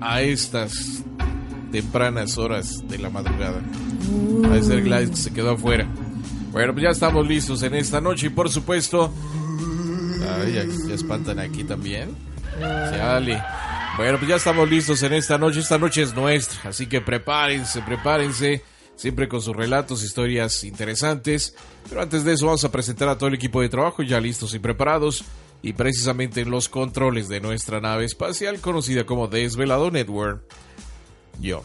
a estas tempranas horas de la madrugada. A ser Gladys que se quedó afuera. Bueno, pues ya estamos listos en esta noche y por supuesto... Ay, ya, espantan aquí también. Chale. Bueno, pues ya estamos listos en esta noche. Esta noche es nuestra, así que prepárense, prepárense. Siempre con sus relatos, historias interesantes. Pero antes de eso vamos a presentar a todo el equipo de trabajo ya listos y preparados y precisamente en los controles de nuestra nave espacial conocida como Desvelado Network. Yo.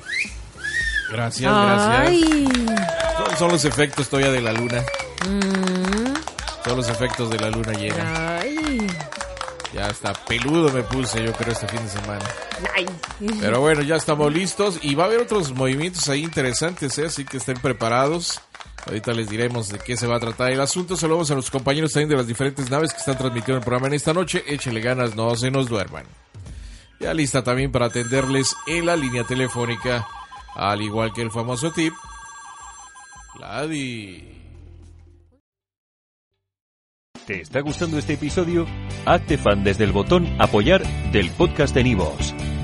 Gracias, gracias. Son, los efectos todavía de la luna. Mm. Son los efectos de la luna llena. Ya está peludo me puse yo creo este fin de semana. Pero bueno, ya estamos listos y va a haber otros movimientos ahí interesantes, ¿eh? así que estén preparados. Ahorita les diremos de qué se va a tratar el asunto. Saludamos a los compañeros también de las diferentes naves que están transmitiendo el programa en esta noche. Échele ganas, no se nos duerman. Ya lista también para atenderles en la línea telefónica, al igual que el famoso tip, Ladi. ¿Te está gustando este episodio? Hazte fan desde el botón apoyar del podcast de Nivos.